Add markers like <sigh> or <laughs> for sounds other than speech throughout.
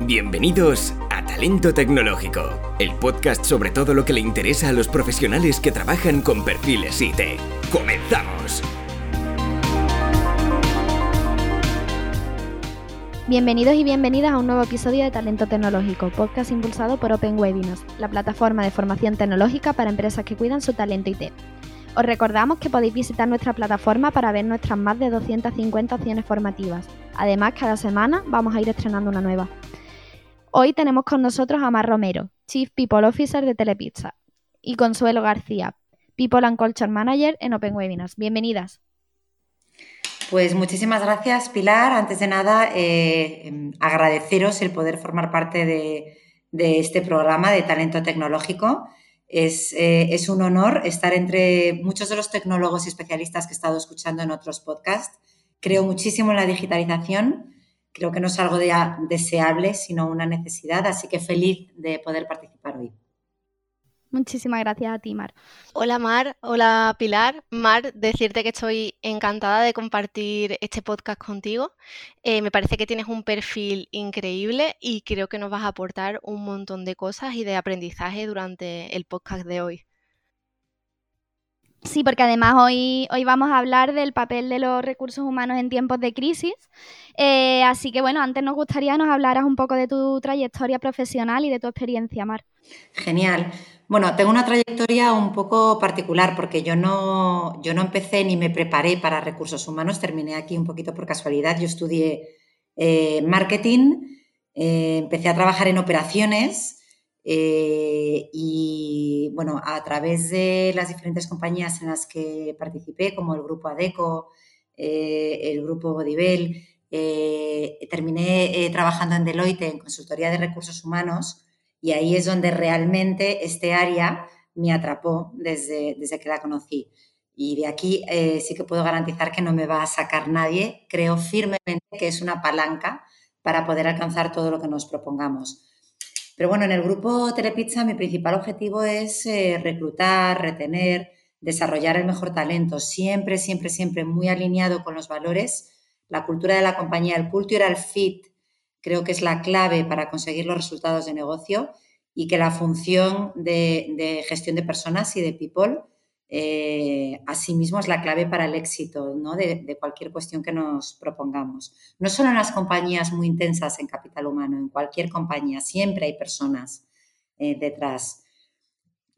Bienvenidos a Talento Tecnológico, el podcast sobre todo lo que le interesa a los profesionales que trabajan con perfiles IT. ¡Comenzamos! Bienvenidos y bienvenidas a un nuevo episodio de Talento Tecnológico, podcast impulsado por Open Webinars, la plataforma de formación tecnológica para empresas que cuidan su talento IT. Os recordamos que podéis visitar nuestra plataforma para ver nuestras más de 250 opciones formativas. Además, cada semana vamos a ir estrenando una nueva. Hoy tenemos con nosotros a Mar Romero, Chief People Officer de Telepizza, y Consuelo García, People and Culture Manager en Open Webinars. Bienvenidas. Pues muchísimas gracias, Pilar. Antes de nada, eh, agradeceros el poder formar parte de, este programa de talento tecnológico. Eh, es, un honor estar entre muchos de los tecnólogos y especialistas que he estado escuchando en otros podcasts. Creo muchísimo en la digitalización creo que no es algo deseable, sino una necesidad, así que feliz de poder participar hoy. Muchísimas gracias a ti, Mar. Hola, Mar. Hola, Pilar. Mar, decirte que estoy encantada de compartir este podcast contigo. Eh, me parece que tienes un perfil increíble y creo que nos vas a aportar un montón de cosas y de aprendizaje durante el podcast de hoy. Sí, porque además hoy, hoy vamos a hablar del papel de los recursos humanos en tiempos de crisis. Eh, así que bueno, antes nos gustaría que nos hablaras un poco de tu trayectoria profesional y de tu experiencia, Mar. Genial. Bueno, tengo una trayectoria un poco particular porque yo no, yo no empecé ni me preparé para recursos humanos, terminé aquí un poquito por casualidad. Yo estudié eh, marketing, eh, empecé a trabajar en operaciones eh, y bueno, a través de las diferentes compañías en las que participé, como el grupo ADECO, eh, el grupo Bodibel, eh, terminé trabajando en Deloitte en consultoría de recursos humanos y ahí es donde realmente este área me atrapó desde, desde que la conocí. Y de aquí sí que puedo garantizar que no me va a sacar nadie. Creo firmemente que es una palanca para poder alcanzar todo lo que nos propongamos. Pero bueno, en el grupo Telepizza mi principal objetivo es eh, reclutar, retener, desarrollar el mejor talento, siempre, siempre, siempre muy alineado con los valores, la cultura de la compañía, el cultural fit, creo que es la clave para conseguir los resultados de negocio y que la función de gestión de personas y de people eh, asimismo es la clave para el éxito de, cualquier cuestión que nos propongamos. No solo en las compañías muy intensas en capital humano, en cualquier compañía siempre hay personas eh, detrás.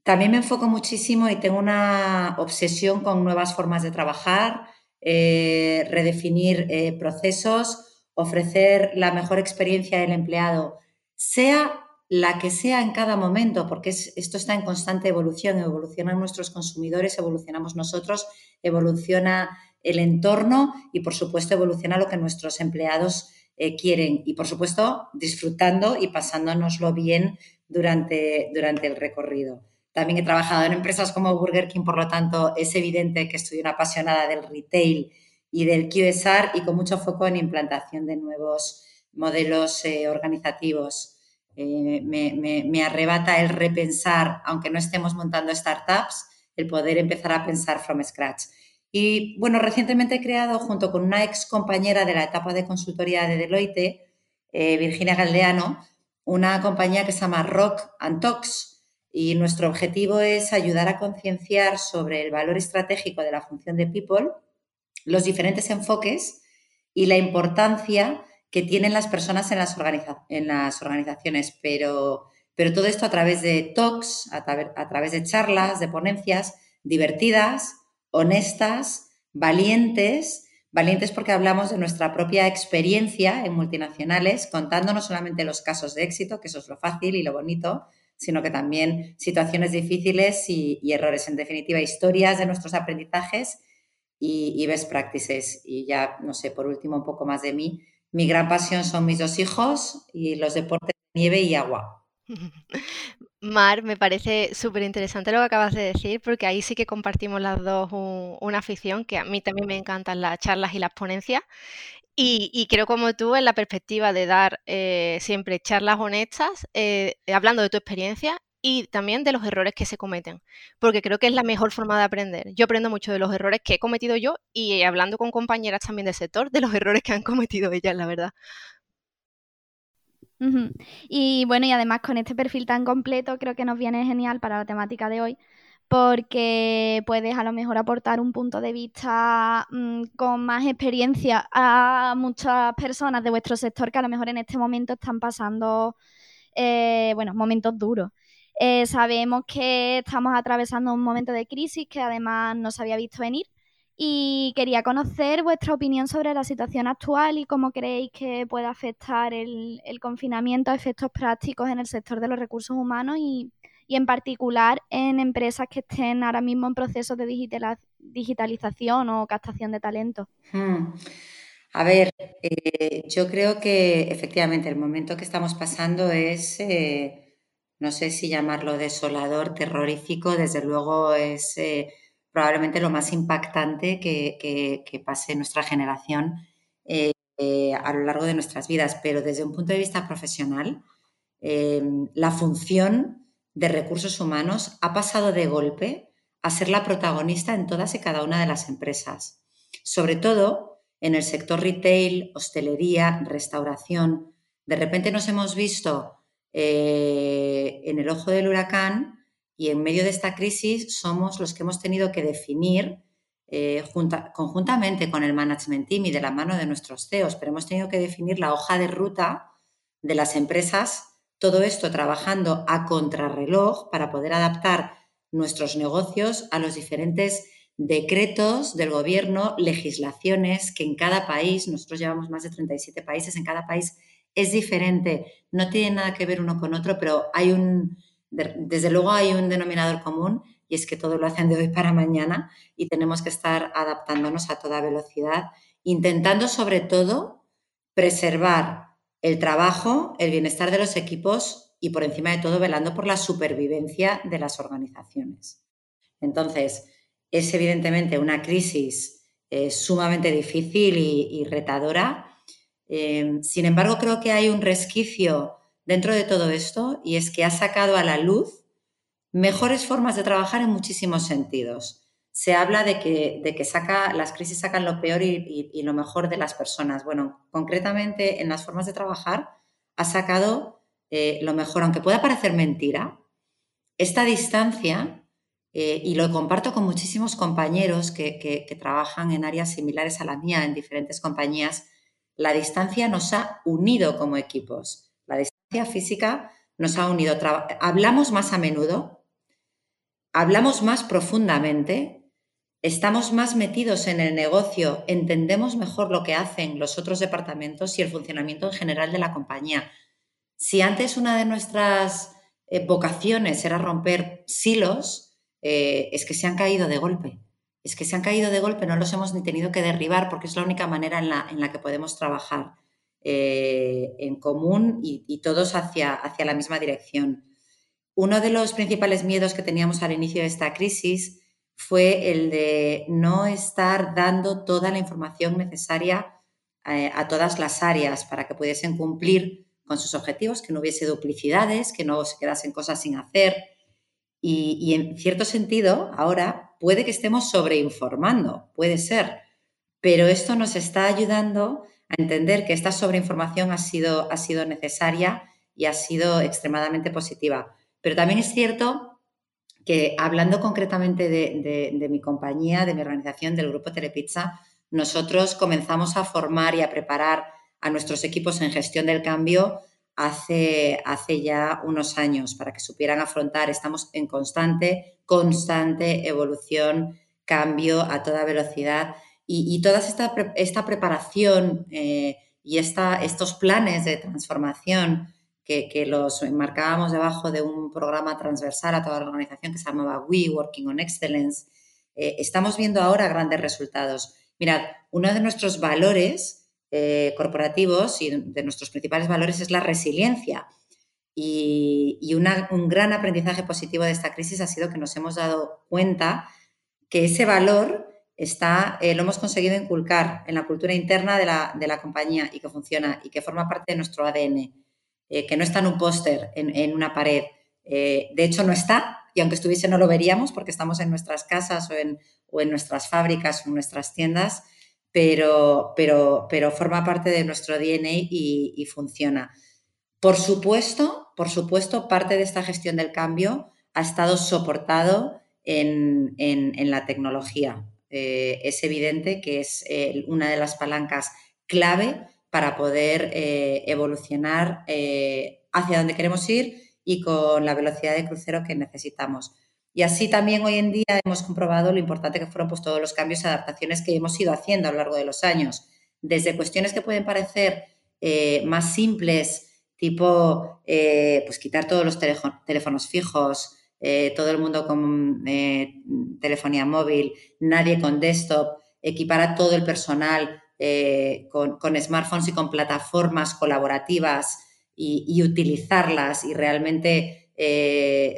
También me enfoco muchísimo y tengo una obsesión con nuevas formas de trabajar, eh, redefinir procesos, ofrecer la mejor experiencia del empleado, sea la que sea en cada momento, porque esto está en constante evolución, evolucionan nuestros consumidores, evolucionamos nosotros, evoluciona el entorno y, por supuesto, evoluciona lo que nuestros empleados eh, quieren y, por supuesto, disfrutando y pasándonoslo bien durante, durante el recorrido. También he trabajado en empresas como Burger King, por lo tanto, es evidente que estoy una apasionada del retail y del QSR y con mucho foco en implantación de nuevos modelos eh, organizativos. Eh, me, arrebata el repensar, aunque no estemos montando startups, el poder empezar a pensar from scratch. Y bueno, recientemente he creado junto con una ex compañera de la etapa de consultoría de Deloitte, eh, Virginia Galdeano, una compañía que se llama Rock and Talks y nuestro objetivo es ayudar a concienciar sobre el valor estratégico de la función de People, los diferentes enfoques y la importancia que tienen las personas en las, en las organizaciones, pero, pero todo esto a través de talks, a, a través de charlas, de ponencias divertidas, honestas, valientes, valientes porque hablamos de nuestra propia experiencia en multinacionales, contando no solamente los casos de éxito, que eso es lo fácil y lo bonito, sino que también situaciones difíciles y, errores. En definitiva, historias de nuestros aprendizajes y, y, best practices. Y ya, no sé, por último, un poco más de mí. Mi gran pasión son mis dos hijos y los deportes de nieve y agua. <laughs> Mar, me parece súper interesante lo que acabas de decir, porque ahí sí que compartimos las dos una afición, que a mí también me encantan las charlas y las ponencias. Y, creo como tú en la perspectiva de dar eh, siempre charlas honestas, eh, hablando de tu experiencia y también de los errores que se cometen, porque creo que es la mejor forma de aprender. Yo aprendo mucho de los errores que he cometido yo y hablando con compañeras también del sector, de los <laughs> errores que han cometido ellas, la verdad. Y bueno, y además con este perfil tan completo creo que nos viene genial para la temática de hoy porque puedes a lo mejor aportar un punto de vista mm, con más experiencia a muchas personas de vuestro sector que a lo mejor en este momento están pasando, eh, bueno, momentos duros. Eh, sabemos que estamos atravesando un momento de crisis que además no se había visto venir y quería conocer vuestra opinión sobre la situación actual y cómo creéis que puede afectar el, confinamiento a efectos prácticos en el sector de los recursos humanos y, en particular en empresas que estén ahora mismo en procesos de digitalización o captación de talento. Hmm. A ver, eh, yo creo que efectivamente el momento que estamos pasando es, eh, no sé si llamarlo desolador, terrorífico, desde luego es... Eh, probablemente lo más impactante que, pase en nuestra generación eh, eh, a lo largo de nuestras vidas. Pero desde un punto de vista profesional, eh, la función de recursos humanos ha pasado de golpe a ser la protagonista en todas y cada una de las empresas. Sobre todo en el sector retail, hostelería, restauración. De repente nos hemos visto en el ojo del huracán y en medio de esta crisis somos los que hemos tenido que definir eh, conjuntamente con el management team y de la mano de nuestros CEOs, pero hemos tenido que definir la hoja de ruta de las empresas, todo esto trabajando a contrarreloj para poder adaptar nuestros negocios a los diferentes decretos del gobierno, legislaciones que en cada país, nosotros llevamos más de 37 países, en cada país es diferente, no tiene nada que ver uno con otro, pero hay un, desde luego hay un denominador común y es que todo lo hacen de hoy para mañana y tenemos que estar adaptándonos a toda velocidad, intentando sobre todo preservar el trabajo, el bienestar de los equipos y por encima de todo velando por la supervivencia de las organizaciones. Entonces, es evidentemente una crisis eh, sumamente difícil y, retadora. Eh, sin embargo, creo que hay un resquicio dentro de todo esto y es que ha sacado a la luz mejores formas de trabajar en muchísimos sentidos. Se habla de que, de que saca, las crisis sacan lo peor y, lo mejor de las personas. Bueno, concretamente en las formas de trabajar ha sacado eh, lo mejor, aunque pueda parecer mentira, esta distancia, eh, y lo comparto con muchísimos compañeros que, que trabajan en áreas similares a la mía en diferentes compañías, la distancia nos ha unido como equipos física nos ha unido. Hablamos más a menudo, hablamos más profundamente, estamos más metidos en el negocio, entendemos mejor lo que hacen los otros departamentos y el funcionamiento en general de la compañía. Si antes una de nuestras eh, vocaciones era romper silos, eh, es que se han caído de golpe. Es que se han caído de golpe, no los hemos ni tenido que derribar porque es la única manera en la, en la que podemos trabajar. Eh, en común y, todos hacia, hacia la misma dirección. Uno de los principales miedos que teníamos al inicio de esta crisis fue el de no estar dando toda la información necesaria eh, a todas las áreas para que pudiesen cumplir con sus objetivos, que no hubiese duplicidades, que no se quedasen cosas sin hacer. Y, y en cierto sentido, ahora puede que estemos sobreinformando, puede ser, pero esto nos está ayudando a entender que esta sobreinformación ha sido, ha sido necesaria y ha sido extremadamente positiva. Pero también es cierto que hablando concretamente de, mi compañía, de mi organización, del grupo Telepizza, nosotros comenzamos a formar y a preparar a nuestros equipos en gestión del cambio hace, hace ya unos años para que supieran afrontar. Estamos en constante, constante evolución, cambio a toda velocidad y, toda esta, esta preparación eh, y esta, estos planes de transformación que, los marcábamos debajo de un programa transversal a toda la organización que se llamaba We Working on Excellence, eh, estamos viendo ahora grandes resultados. Mirad, uno de nuestros valores eh, corporativos y de nuestros principales valores es la resiliencia. Y, un gran aprendizaje positivo de esta crisis ha sido que nos hemos dado cuenta que ese valor está, eh, lo hemos conseguido inculcar en la cultura interna de la, compañía y que funciona y que forma parte de nuestro ADN, eh, que no está en un póster, en, una pared. De hecho, no está, y aunque estuviese no lo veríamos porque estamos en nuestras casas o en, o en nuestras fábricas o en nuestras tiendas, pero, pero, pero forma parte de nuestro DNA y, funciona. Por supuesto, por supuesto, parte de esta gestión del cambio ha estado soportado en, la tecnología. Eh, es evidente que es eh, una de las palancas clave para poder eh, evolucionar hacia donde queremos ir y con la velocidad de crucero que necesitamos. Y así también hoy en día hemos comprobado lo importante que fueron pues, todos los cambios y adaptaciones que hemos ido haciendo a lo largo de los años, desde cuestiones que pueden parecer más simples, tipo pues quitar todos los teléfonos fijos, eh, todo el mundo con eh, telefonía móvil, nadie con desktop, equipar a todo el personal eh, con, smartphones y con plataformas colaborativas y, utilizarlas y realmente,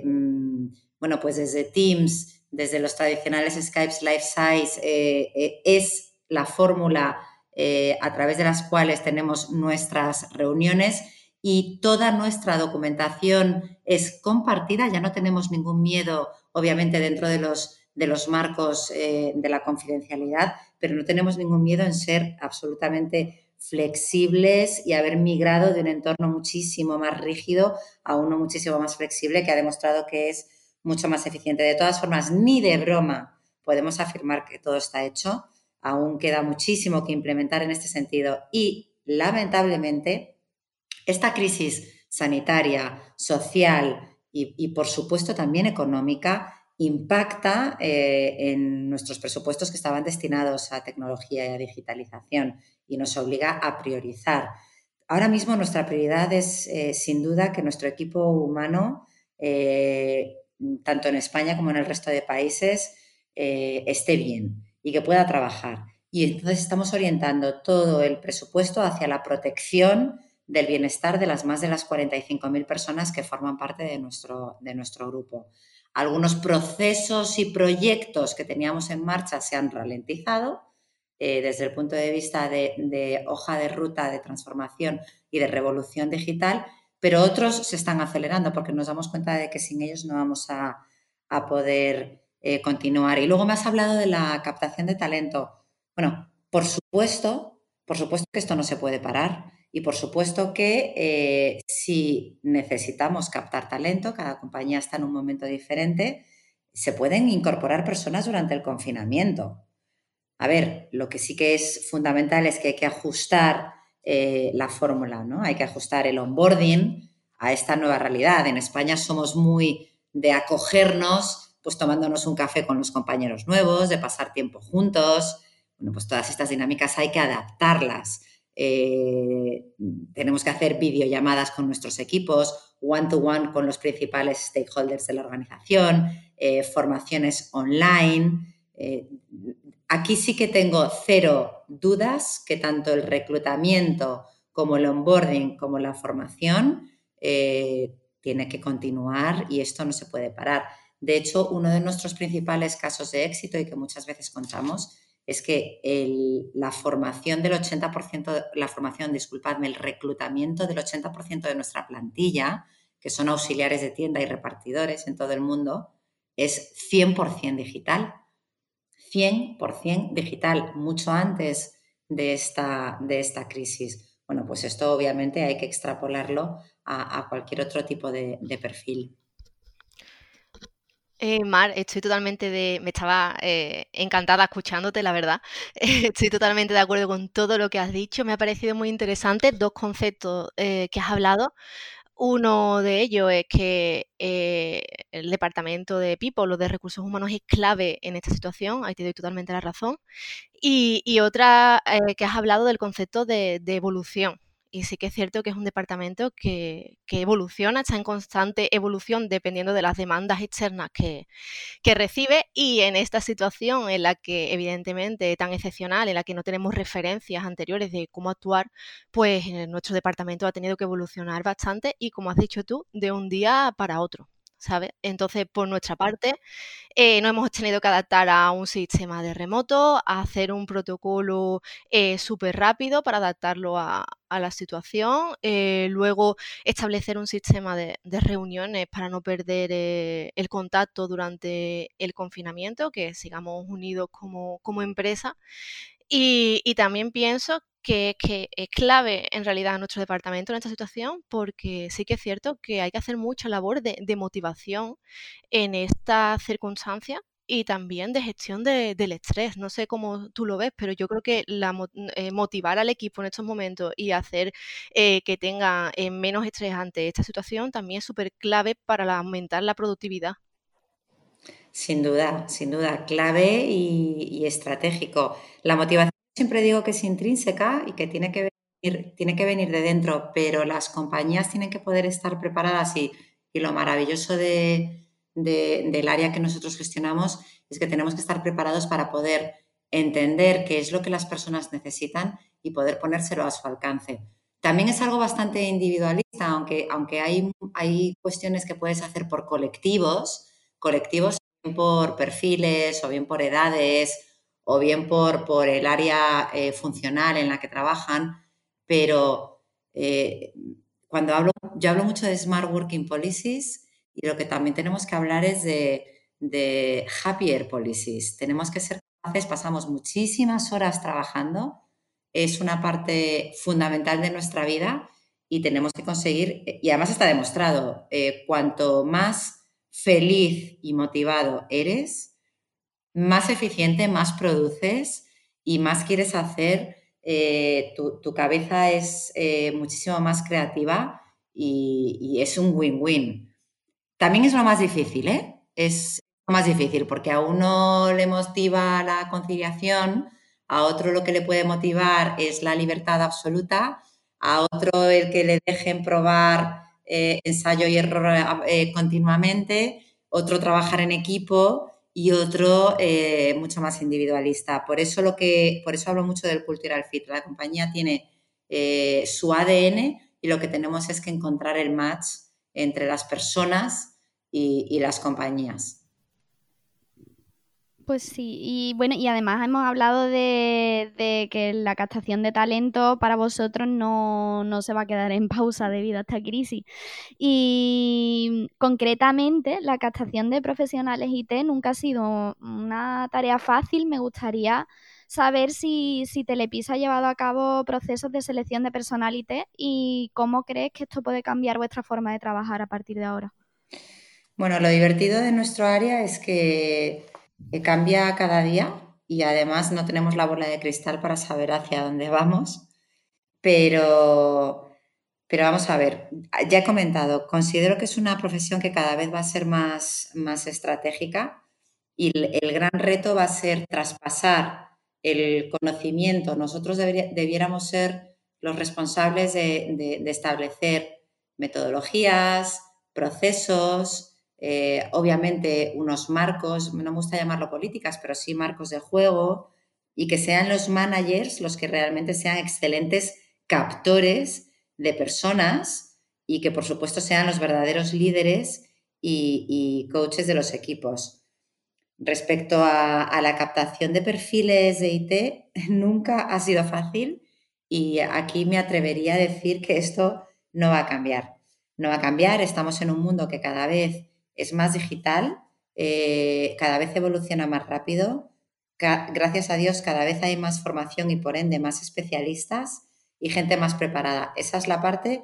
mm, bueno, pues desde Teams, desde los tradicionales Skypes Life Size, es la fórmula a través de las cuales tenemos nuestras reuniones y toda nuestra documentación es compartida, ya no tenemos ningún miedo, obviamente, dentro de los, de los marcos eh, de la confidencialidad, pero no tenemos ningún miedo en ser absolutamente flexibles y haber migrado de un entorno muchísimo más rígido a uno muchísimo más flexible que ha demostrado que es mucho más eficiente. De todas formas, ni de broma podemos afirmar que todo está hecho. Aún queda muchísimo que implementar en este sentido y, lamentablemente, esta crisis sanitaria, social y, por supuesto también económica impacta eh, en nuestros presupuestos que estaban destinados a tecnología y a digitalización y nos obliga a priorizar. Ahora mismo nuestra prioridad es eh, sin duda que nuestro equipo humano, eh, tanto en España como en el resto de países, esté bien y que pueda trabajar. Y entonces estamos orientando todo el presupuesto hacia la protección del bienestar de las más de las 45.000 personas que forman parte de nuestro, de nuestro grupo. Algunos procesos y proyectos que teníamos en marcha se han ralentizado eh, desde el punto de vista de, hoja de ruta de transformación y de revolución digital, pero otros se están acelerando porque nos damos cuenta de que sin ellos no vamos a, poder eh, continuar. Y luego me has hablado de la captación de talento. Bueno, por supuesto, por supuesto que esto no se puede parar. Y por supuesto que eh, si necesitamos captar talento, cada compañía está en un momento diferente, se pueden incorporar personas durante el confinamiento. A ver, lo que sí que es fundamental es que hay que ajustar eh, la fórmula, ¿no? Hay que ajustar el onboarding a esta nueva realidad. En España somos muy de acogernos, pues tomándonos un café con los compañeros nuevos, de pasar tiempo juntos. Bueno, pues todas estas dinámicas hay que adaptarlas. Eh, tenemos que hacer videollamadas con nuestros equipos, one-to-one con los principales stakeholders de la organización, eh, formaciones online. Aquí sí que tengo cero dudas que tanto el reclutamiento como el onboarding como la formación tiene que continuar y esto no se puede parar. De hecho, uno de nuestros principales casos de éxito y que muchas veces contamos es que la formación del 80%, la formación, disculpadme, el reclutamiento del 80% de nuestra plantilla, que son auxiliares de tienda y repartidores en todo el mundo, es 100% digital. 100% digital, mucho antes de esta, de esta crisis. Bueno, pues esto obviamente hay que extrapolarlo a, cualquier otro tipo de perfil. Eh, Mar, estoy totalmente de, me estaba eh, encantada escuchándote, la verdad. <laughs> Estoy totalmente de acuerdo con todo lo que has dicho. Me ha parecido muy interesante dos conceptos eh, que has hablado. Uno de ellos es que el departamento de People, lo de recursos humanos, es clave en esta situación. Ahí te doy totalmente la razón. Y, otra que has hablado del concepto de evolución y sí que es cierto que es un departamento que, evoluciona, está en constante evolución dependiendo de las demandas externas que, recibe y en esta situación en la que evidentemente tan excepcional, en la que no tenemos referencias anteriores de cómo actuar, pues eh, nuestro departamento ha tenido que evolucionar bastante y como has dicho tú, de un día para otro. ¿Sabes? Entonces, por nuestra parte, eh, nos hemos tenido que adaptar a un sistema de remoto, a hacer un protocolo eh, súper rápido para adaptarlo a, la situación, eh, luego establecer un sistema de, reuniones para no perder el contacto durante el confinamiento, que sigamos unidos como, como empresa Y, también pienso que, es clave en realidad nuestro departamento en esta situación porque sí que es cierto que hay que hacer mucha labor de, motivación en esta circunstancia y también de gestión del estrés. No sé cómo tú lo ves, pero yo creo que la, eh, motivar al equipo en estos momentos y hacer eh, que tenga eh, menos estrés ante esta situación también es súper clave para aumentar la productividad. Sin duda, sin duda, clave y, estratégico. La motivación siempre digo que es intrínseca y que tiene que venir, tiene que venir de dentro, pero las compañías tienen que poder estar preparadas y, lo maravilloso del área que nosotros gestionamos es que tenemos que estar preparados para poder entender qué es lo que las personas necesitan y poder ponérselo a su alcance. También es algo bastante individualista, aunque, aunque hay, hay cuestiones que puedes hacer por colectivos, colectivos por perfiles o bien por edades o bien por, por el área eh, funcional en la que trabajan, pero eh, cuando hablo, yo hablo mucho de Smart Working Policies y lo que también tenemos que hablar es de, de happier policies. Tenemos que ser capaces, pasamos muchísimas horas trabajando, es una parte fundamental de nuestra vida y tenemos que conseguir, y además está demostrado, eh, cuanto más feliz y motivado eres, más eficiente, más produces y más quieres hacer, eh, tu, cabeza es eh, muchísimo más creativa y, es un win-win. También es lo más difícil, ¿eh? Es lo más difícil porque a uno le motiva la conciliación, a otro lo que le puede motivar es la libertad absoluta, a otro el que le dejen probar eh, ensayo y error eh, continuamente, otro trabajar en equipo y otro eh, mucho más individualista. Por eso, lo que, por eso hablo mucho del cultural fit. La compañía tiene su ADN y lo que tenemos es que encontrar el match entre las personas y las compañías. Pues sí, y bueno, y además hemos hablado de, que la captación de talento para vosotros no, se va a quedar en pausa debido a esta crisis. Y concretamente, la captación de profesionales IT nunca ha sido una tarea fácil. Me gustaría saber si, si Telepisa ha llevado a cabo procesos de selección de personal IT y cómo crees que esto puede cambiar vuestra forma de trabajar a partir de ahora. Bueno, lo divertido de nuestro área es que que cambia cada día y además no tenemos la bola de cristal para saber hacia dónde vamos, pero, pero vamos a ver, ya he comentado, considero que es una profesión que cada vez va a ser más, más estratégica y el, gran reto va a ser traspasar el conocimiento. Nosotros debiéramos ser los responsables de establecer metodologías, procesos, eh, obviamente unos marcos, no me gusta llamarlo políticas, pero sí marcos de juego, y que sean los managers los que realmente sean excelentes captores de personas y que por supuesto sean los verdaderos líderes y, coaches de los equipos. Respecto a, la captación de perfiles de IT, <laughs> nunca ha sido fácil y aquí me atrevería a decir que esto no va a cambiar. No va a cambiar, estamos en un mundo que cada vez es más digital, eh, cada vez evoluciona más rápido. gracias a Dios, cada vez hay más formación y por ende más especialistas y gente más preparada. Esa es la parte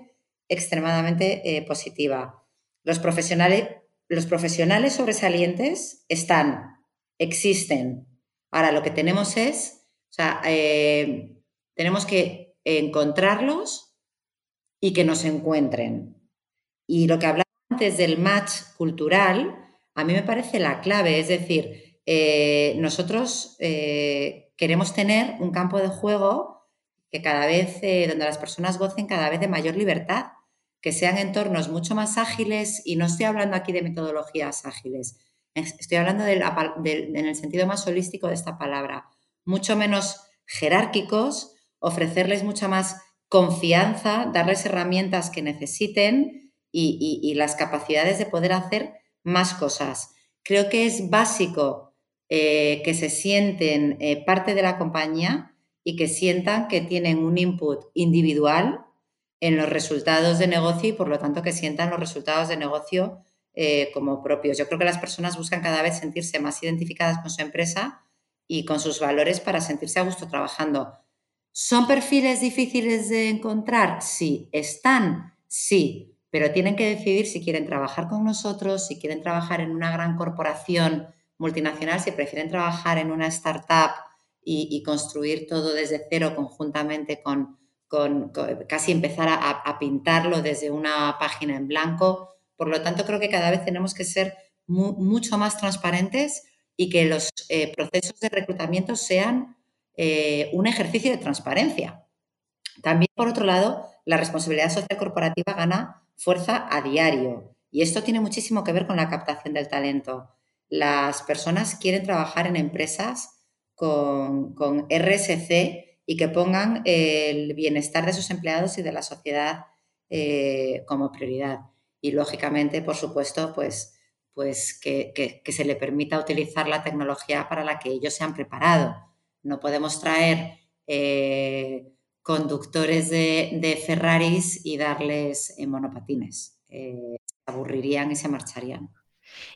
extremadamente eh, positiva. Los profesionales, los profesionales sobresalientes están, existen. Ahora lo que tenemos es, o sea, eh, tenemos que encontrarlos y que nos encuentren. Y lo que antes del match cultural, a mí me parece la clave. Es decir, eh, nosotros eh, queremos tener un campo de juego que cada vez, eh, donde las personas gocen cada vez de mayor libertad, que sean entornos mucho más ágiles, y no estoy hablando aquí de metodologías ágiles, estoy hablando en el sentido más holístico de esta palabra, mucho menos jerárquicos, ofrecerles mucha más confianza, darles herramientas que necesiten y, las capacidades de poder hacer más cosas. Creo que es básico eh, que se sienten eh, parte de la compañía y que sientan que tienen un input individual en los resultados de negocio y por lo tanto que sientan los resultados de negocio eh, como propios. Yo creo que las personas buscan cada vez sentirse más identificadas con su empresa y con sus valores para sentirse a gusto trabajando. ¿Son perfiles difíciles de encontrar? Sí. ¿Están? Sí. Pero tienen que decidir si quieren trabajar con nosotros, si quieren trabajar en una gran corporación multinacional, si prefieren trabajar en una startup y, construir todo desde cero conjuntamente con, casi empezar a, pintarlo desde una página en blanco. Por lo tanto, creo que cada vez tenemos que ser mucho más transparentes y que los eh, procesos de reclutamiento sean eh, un ejercicio de transparencia. También, por otro lado, la responsabilidad social corporativa gana fuerza a diario y esto tiene muchísimo que ver con la captación del talento. Las personas quieren trabajar en empresas con, RSC y que pongan el bienestar de sus empleados y de la sociedad eh, como prioridad. Y lógicamente, por supuesto, pues, pues que, se le permita utilizar la tecnología para la que ellos se han preparado. No podemos traer eh, conductores de, Ferraris y darles eh, monopatines. se aburrirían y se marcharían.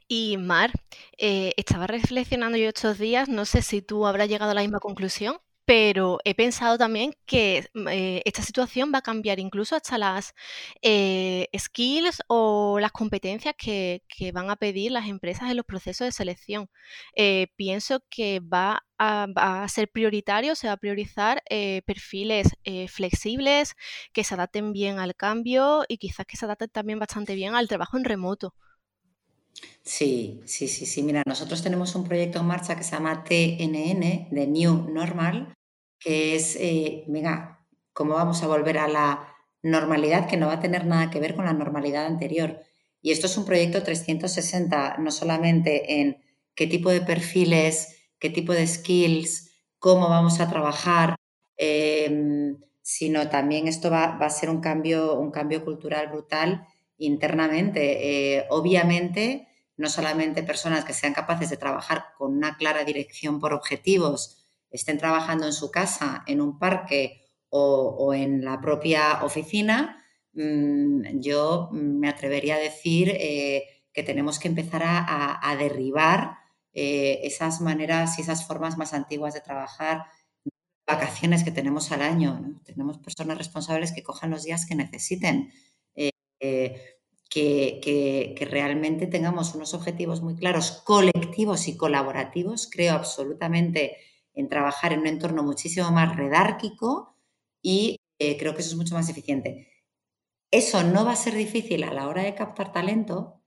Y Mar, eh, estaba reflexionando yo estos días, no sé si tú habrás llegado a la misma conclusión, pero he pensado también que mm, eh, esta situación va a cambiar incluso hasta las eh, skills o las competencias que, van a pedir las empresas en los procesos de selección. pienso que va a, ser prioritario, se va a priorizar perfiles flexibles, que se adapten bien al cambio y quizás que se adapten también bastante bien al trabajo en remoto. Sí, sí, sí, sí. Mira, nosotros tenemos un proyecto en marcha que se llama TNN, de New Normal, que es, eh, cómo vamos a volver a la normalidad que no va a tener nada que ver con la normalidad anterior. Y esto es un proyecto 360, no solamente en qué tipo de perfiles, qué tipo de skills, cómo vamos a trabajar, em, sino también esto va, a ser un cambio, un cambio cultural brutal internamente. Eh, obviamente, no solamente personas que sean capaces de trabajar con una clara dirección por objetivos, estén trabajando en su casa, en un parque o, en la propia oficina, mm, yo me atrevería a decir eh, que tenemos que empezar a, derribar eh, esas maneras y esas formas más antiguas de trabajar, vacaciones que tenemos al año. Tenemos personas responsables que cojan los días que necesiten. Eh, que, realmente tengamos unos objetivos muy claros, colectivos y colaborativos. Creo absolutamente en trabajar en un entorno muchísimo más redárquico y eh, creo que eso es mucho más eficiente. Eso no va a ser difícil a la hora de captar talento,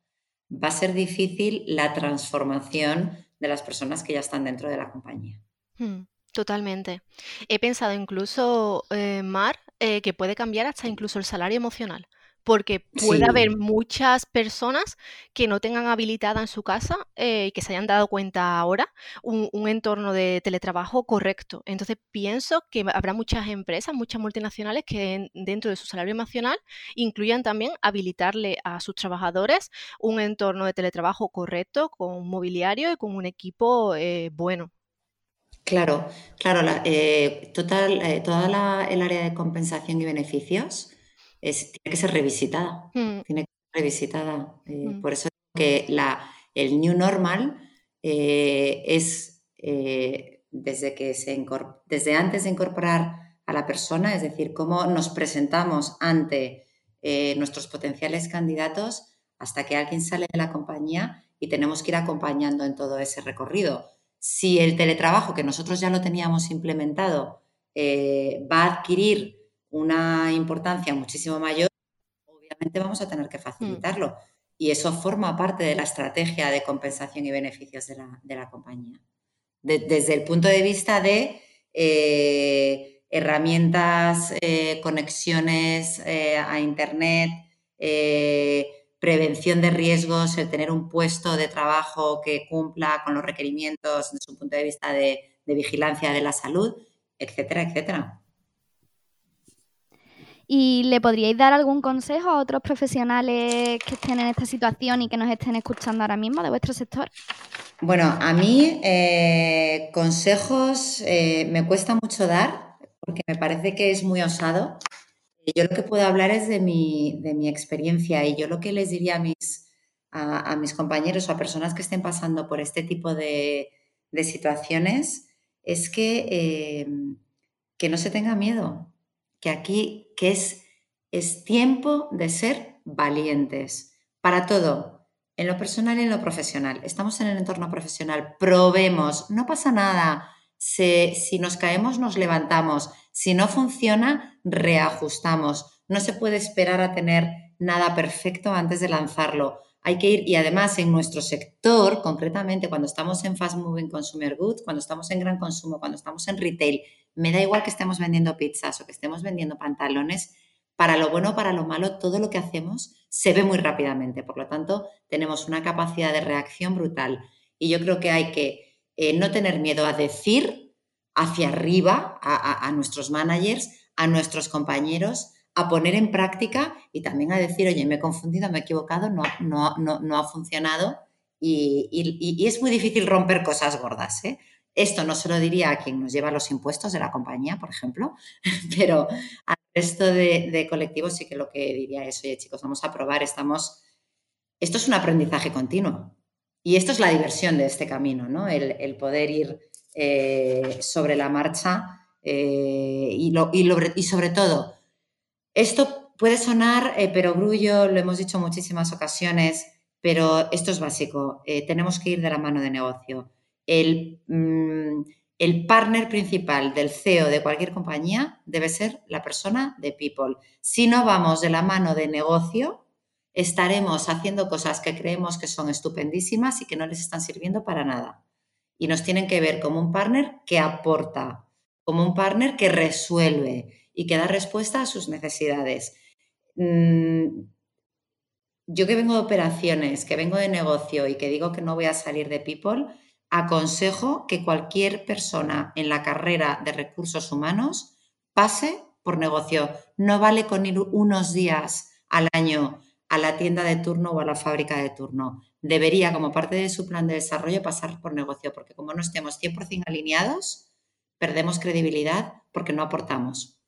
va a ser difícil la transformación de las personas que ya están dentro de la compañía. Hmm, totalmente. He pensado incluso, eh, Mar, que puede cambiar hasta incluso el salario emocional porque puede haber muchas personas que no tengan habilitada en su casa eh, y que se hayan dado cuenta ahora un, entorno de teletrabajo correcto. Entonces pienso que habrá muchas empresas, muchas multinacionales que dentro de su salario emocional incluyan también habilitarle a sus trabajadores un entorno de teletrabajo correcto, con mobiliario y con un equipo eh, bueno. Claro, claro, eh, total, toda el área de compensación y beneficios tiene que ser revisitada. Mm. Tiene que ser revisitada. Eh, mm. Por eso que la, el New Normal eh, es eh, desde, que se desde antes de incorporar a la persona, es decir, cómo nos presentamos ante nuestros potenciales candidatos hasta que alguien sale de la compañía y tenemos que ir acompañando en todo ese recorrido. Si el teletrabajo, que nosotros ya lo teníamos implementado, va a adquirir una importancia muchísimo mayor, obviamente vamos a tener que mm. facilitarlo. Y eso forma parte de la estrategia de compensación y beneficios de la, compañía. desde el punto de vista de eh, herramientas, eh, conexiones eh, a Internet, prevención de riesgos, el tener un puesto de trabajo que cumpla con los requerimientos desde un punto de vista de, de vigilancia de la salud, etcétera, etcétera. ¿Y le podríais dar algún consejo a otros profesionales que estén en esta situación y que nos estén escuchando ahora mismo de vuestro sector? Bueno, a mí eh, consejos eh, me cuesta mucho dar porque me parece que es muy osado. Yo lo que puedo hablar es de mi, de mi experiencia y yo lo que les diría a mis, a, mis compañeros o a personas que estén pasando por este tipo de, de situaciones es que, eh, que no se tenga miedo, que aquí, que es, es tiempo de ser valientes para todo, en lo personal y en lo profesional. Estamos en el entorno profesional, probemos, no pasa nada. si nos caemos, nos levantamos. Si no funciona, reajustamos. No se puede esperar a tener nada perfecto antes de lanzarlo. Hay que ir, y además en nuestro sector, concretamente, cuando estamos en fast moving consumer goods, cuando estamos en gran consumo, cuando estamos en retail, me da igual que estemos vendiendo pizzas o que estemos vendiendo pantalones, para lo bueno o para lo malo, todo lo que hacemos se ve muy rápidamente. Por lo tanto, tenemos una capacidad de reacción brutal. Y yo creo que hay que eh, no tener miedo a decir hacia arriba a, nuestros managers, a nuestros compañeros, a poner en práctica y también a decir, oye, me he confundido, me he equivocado, no, no, no, ha funcionado. Y, es muy difícil romper cosas gordas. ¿eh? Esto no se lo diría a quien nos lleva los impuestos de la compañía, por ejemplo, <laughs> pero al resto de, colectivos sí que lo que diría es, oye chicos, vamos a probar, estamos... Esto es un aprendizaje continuo y esto es la diversión de este camino, ¿no? El, poder ir eh, sobre la marcha eh, y, y, sobre todo, esto puede sonar, eh, pero Grullo, lo hemos dicho muchísimas ocasiones, pero esto es básico, tenemos que ir de la mano de negocio Mm, el, partner principal del CEO de cualquier compañía debe ser la persona de people. Si no vamos de la mano de negocio, estaremos haciendo cosas que creemos que son estupendísimas y que no les están sirviendo para nada. Y nos tienen que ver como un partner que aporta, como un partner que resuelve y que da respuesta a sus necesidades. Mm, yo que vengo de operaciones, que vengo de negocio y que digo que no voy a salir de people, aconsejo que cualquier persona en la carrera de recursos humanos pase por negocio. No vale con ir unos días al año a la tienda de turno o a la fábrica de turno. Debería, como parte de su plan de desarrollo, pasar por negocio, porque como no estemos 100% alineados, perdemos credibilidad porque no aportamos.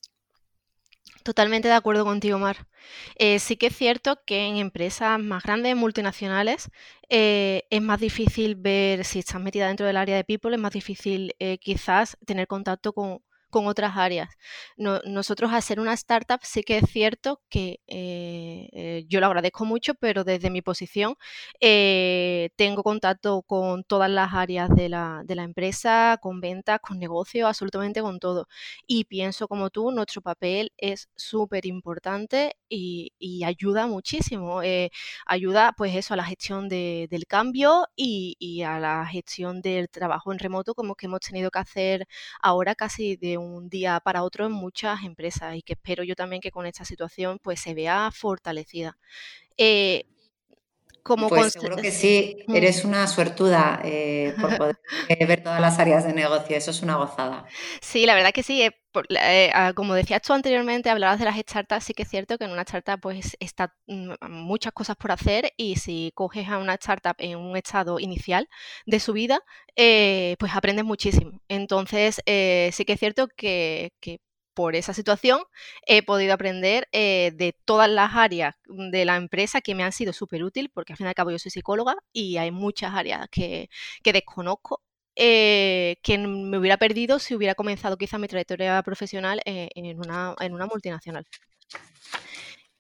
Totalmente de acuerdo contigo, Mar. Eh, sí que es cierto que en empresas más grandes, multinacionales, eh, es más difícil ver si estás metida dentro del área de people, es más difícil eh, quizás tener contacto con, con otras áreas. nosotros, al ser una startup, sí que es cierto que eh, eh, yo lo agradezco mucho, pero desde mi posición eh, tengo contacto con todas las áreas de la, empresa, con ventas, con negocios, absolutamente con todo. Y pienso como tú, nuestro papel es súper importante y, ayuda muchísimo. ayuda, pues eso, a la gestión del cambio y, y a la gestión del trabajo en remoto, como que hemos tenido que hacer ahora casi de un día para otro en muchas empresas y que espero yo también que con esta situación pues se vea fortalecida. Eh, como pues seguro que sí, mm. eres una suertuda eh, por <laughs> poder eh, ver todas las áreas de negocio, eso es una gozada. Sí, la verdad que sí, ah, como decías tú anteriormente, hablabas de las startups, sí que es cierto que en una startup pues está mm, muchas cosas por hacer y si coges a una startup en un estado inicial de su vida, pues aprendes muchísimo. Entonces, sí que es cierto que, que por esa situación he podido aprender eh, de todas las áreas de la empresa que me han sido súper útil, porque al fin y al cabo yo soy psicóloga y hay muchas áreas que, desconozco. Eh, que me hubiera perdido si hubiera comenzado quizá mi trayectoria profesional eh, en, una, en una multinacional.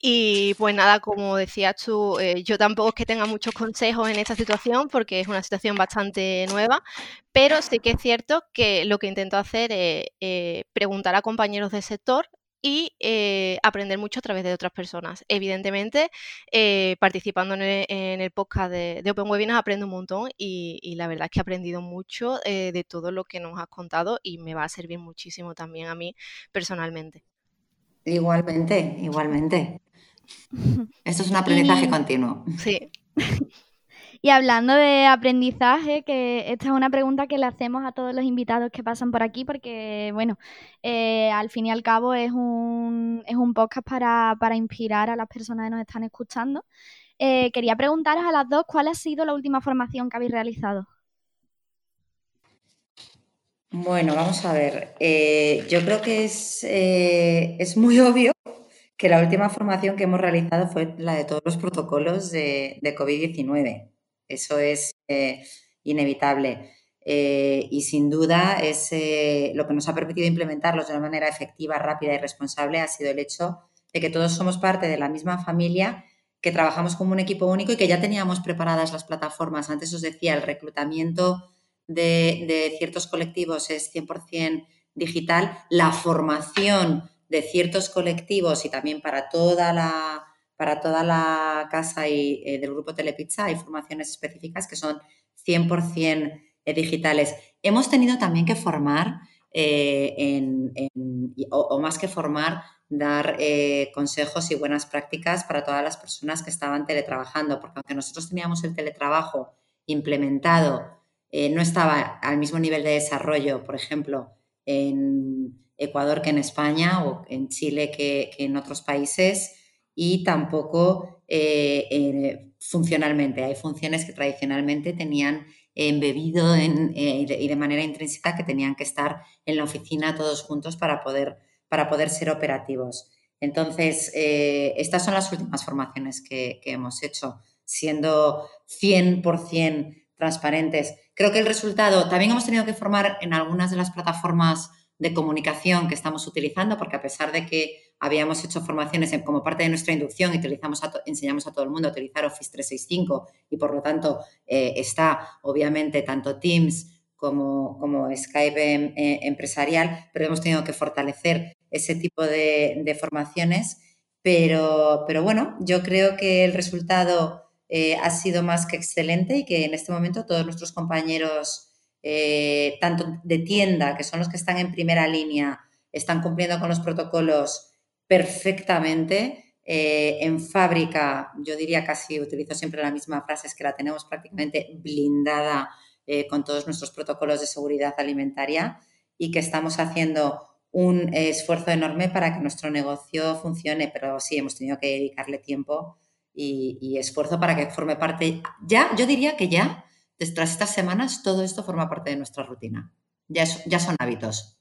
Y pues nada, como decías tú, eh, yo tampoco es que tenga muchos consejos en esta situación porque es una situación bastante nueva, pero sí que es cierto que lo que intento hacer es eh, preguntar a compañeros del sector y eh, aprender mucho a través de otras personas. Evidentemente, participando en el, podcast de, Open Webinars aprendo un montón y, y, la verdad es que he aprendido mucho de todo lo que nos has contado y me va a servir muchísimo también a mí personalmente. Igualmente, igualmente. <laughs> Esto es un aprendizaje continuo. Sí. <laughs> Y hablando de aprendizaje, que esta es una pregunta que le hacemos a todos los invitados que pasan por aquí, porque, bueno, eh, al fin y al cabo es un, es un podcast para, inspirar a las personas que nos están escuchando. Eh, quería preguntaros a las dos cuál ha sido la última formación que habéis realizado. Bueno, vamos a ver. Eh, yo creo que es, es muy <laughs> obvio que la última formación que hemos realizado fue la de todos los protocolos de, COVID-19. Eso es eh, inevitable. eh, y sin duda es lo que nos ha permitido implementarlos de una manera efectiva, rápida y responsable ha sido el hecho de que todos somos parte de la misma familia, que trabajamos como un equipo único y que ya teníamos preparadas las plataformas. Antes os decía, el reclutamiento de, ciertos colectivos es 100% digital, la formación de ciertos colectivos y también para toda la, para toda la casa y, eh, del grupo Telepizza hay formaciones específicas que son 100% eh, digitales. Hemos tenido también que formar, eh, o, más que formar, dar consejos y buenas prácticas para todas las personas que estaban teletrabajando, porque aunque nosotros teníamos el teletrabajo implementado eh, no estaba al mismo nivel de desarrollo, por ejemplo, en Ecuador que en España o en Chile que, en otros países y tampoco eh, funcionalmente. Hay funciones que tradicionalmente tenían embebido en, eh, y, de, manera intrínseca que tenían que estar en la oficina todos juntos para poder, para poder ser operativos. Entonces, estas son las últimas formaciones que, que hemos hecho, siendo 100% transparentes. Creo que el resultado, también hemos tenido que formar en algunas de las plataformas de comunicación que estamos utilizando, porque a pesar de que habíamos hecho formaciones como parte de nuestra inducción y utilizamos enseñamos a todo el mundo a utilizar Office 365 y por lo tanto eh, está obviamente tanto Teams como, como Skype em, eh, empresarial, pero hemos tenido que fortalecer ese tipo de, de formaciones. Pero, pero bueno, yo creo que el resultado eh, ha sido más que excelente y que en este momento todos nuestros compañeros, eh, tanto de tienda, que son los que están en primera línea, están cumpliendo con los protocolos perfectamente. Eh, en fábrica, yo diría casi, utilizo siempre la misma frase, es que la tenemos prácticamente blindada con todos nuestros protocolos de seguridad alimentaria y que estamos haciendo un esfuerzo enorme para que nuestro negocio funcione, pero sí hemos tenido que dedicarle tiempo y, esfuerzo para que forme parte. Ya, yo diría que ya, tras estas semanas, todo esto forma parte de nuestra rutina. Ya, ya son hábitos.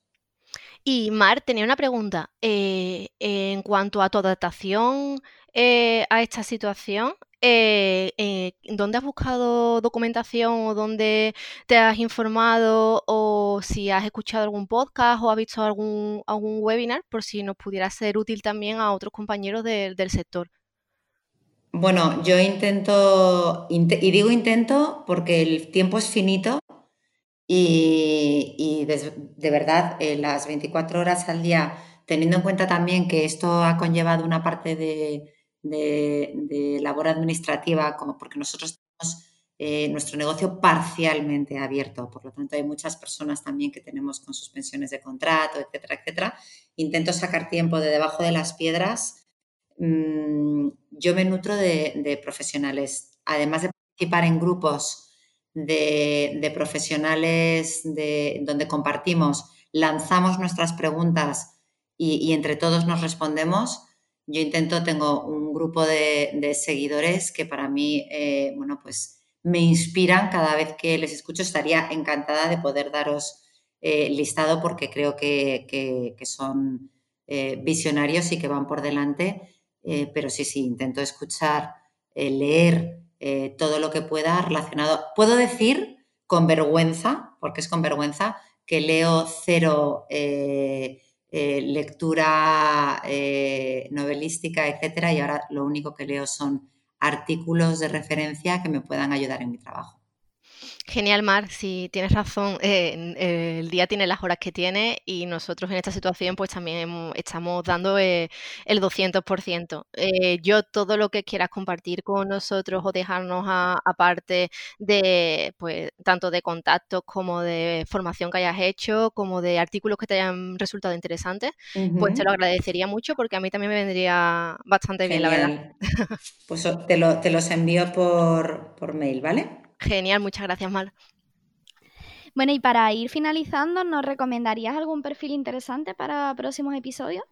Y Mar, tenía una pregunta. Eh, en cuanto a tu adaptación eh, a esta situación, eh, ¿dónde has buscado documentación o dónde te has informado o si has escuchado algún podcast o has visto algún, algún webinar por si nos pudiera ser útil también a otros compañeros del sector? Bueno, yo intento, y digo intento porque el tiempo es finito y, de, verdad eh, las 24 horas al día, teniendo en cuenta también que esto ha conllevado una parte de, labor administrativa, como porque nosotros tenemos eh, nuestro negocio parcialmente abierto, por lo tanto hay muchas personas también que tenemos con suspensiones de contrato, etcétera, etcétera. Intento sacar tiempo de debajo de las piedras Mm, yo me nutro de, profesionales. Además de participar en grupos de, profesionales de, donde compartimos, lanzamos nuestras preguntas y, entre todos nos respondemos, yo intento, tengo un grupo de, seguidores que para mí, eh, bueno, pues me inspiran cada vez que les escucho. Estaría encantada de poder daros eh, listado porque creo que, son eh, visionarios y que van por delante eh, pero sí, sí, intento escuchar, eh, leer eh, todo lo que pueda relacionado. Puedo decir con vergüenza, porque es con vergüenza, que leo cero lectura novelística, etcétera, y ahora lo único que leo son artículos de referencia que me puedan ayudar en mi trabajo. Genial, Mar, si tienes razón, eh, el día tiene las horas que tiene y nosotros en esta situación pues también estamos dando eh, el 200%. Eh, yo todo lo que quieras compartir con nosotros o dejarnos aparte de, pues, tanto de contactos como de formación que hayas hecho, como de artículos que te hayan resultado interesantes, pues te lo agradecería mucho porque a mí también me vendría bastante bien, la verdad. Pues te, te los envío por, por mail, ¿vale? Genial, muchas gracias, Mar. Bueno, y para ir finalizando, ¿nos recomendarías algún perfil interesante para próximos episodios?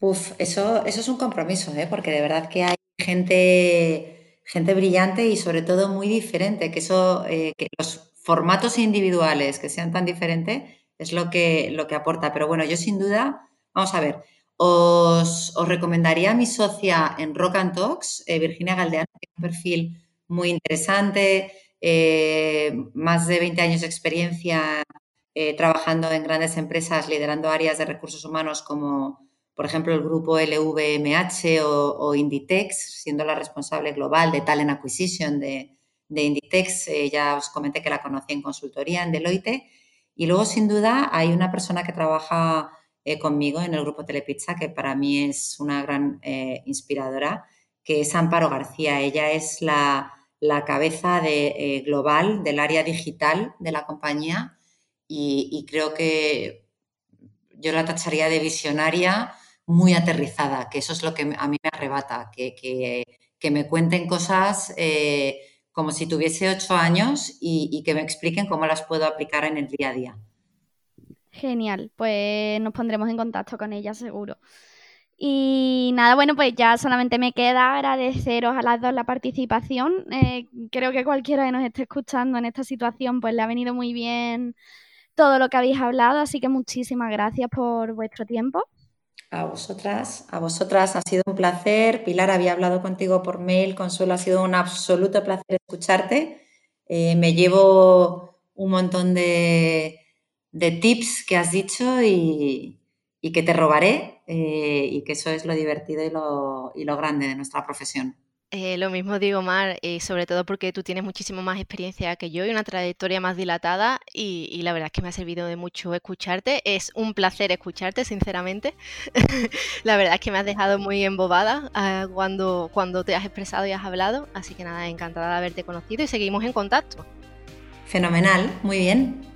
Uf, eso, eso es un compromiso, ¿eh? porque de verdad que hay gente, gente brillante y sobre todo muy diferente, que eso, eh, que los formatos individuales que sean tan diferentes es lo que, lo que aporta. Pero bueno, yo sin duda, vamos a ver, os, recomendaría a mi socia en Rock and Talks, eh, Virginia Galdeano, que es un perfil muy interesante, eh, más de 20 años de experiencia eh, trabajando en grandes empresas, liderando áreas de recursos humanos como, por ejemplo, el grupo LVMH o, Inditex, siendo la responsable global de Talent Acquisition de, Inditex. Eh, ya os comenté que la conocí en consultoría en Deloitte. Y luego, sin duda, hay una persona que trabaja conmigo en el grupo Telepizza que para mí es una gran inspiradora, que es Amparo García. Ella es la la cabeza de, eh, global del área digital de la compañía y, creo que yo la tacharía de visionaria muy aterrizada, que eso es lo que a mí me arrebata, que, que, me cuenten cosas eh, como si tuviese ocho años y que me expliquen cómo las puedo aplicar en el día a día. Genial, pues nos pondremos en contacto con ella seguro. Y nada, bueno, pues ya solamente me queda agradeceros a las dos la participación. Eh, creo que cualquiera que nos esté escuchando en esta situación, pues le ha venido muy bien todo lo que habéis hablado, así que muchísimas gracias por vuestro tiempo. A vosotras, a vosotras ha sido un placer. Pilar, había hablado contigo por mail. Consuelo, ha sido un absoluto placer escucharte. Eh, me llevo un montón de, de tips que has dicho y, y que te robaré eh, y que eso es lo divertido y lo, y lo grande de nuestra profesión. Eh, lo mismo digo, Mar, y sobre todo porque tú tienes muchísimo más experiencia que yo y una trayectoria más dilatada y, la verdad es que me ha servido de mucho escucharte. Es un placer escucharte, sinceramente. <laughs> la verdad es que me has dejado muy embobada ah, cuando, cuando te has expresado y has hablado, así que nada, encantada de haberte conocido y seguimos en contacto. Fenomenal, muy bien.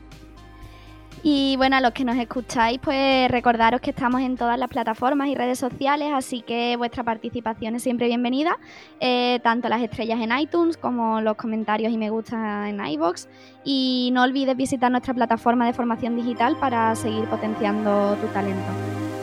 Y bueno, a los que nos escucháis, pues recordaros que estamos en todas las plataformas y redes sociales, así que vuestra participación es siempre bienvenida, eh, tanto las estrellas en iTunes como los comentarios y me gusta en iBox. Y no olvides visitar nuestra plataforma de formación digital para seguir potenciando tu talento.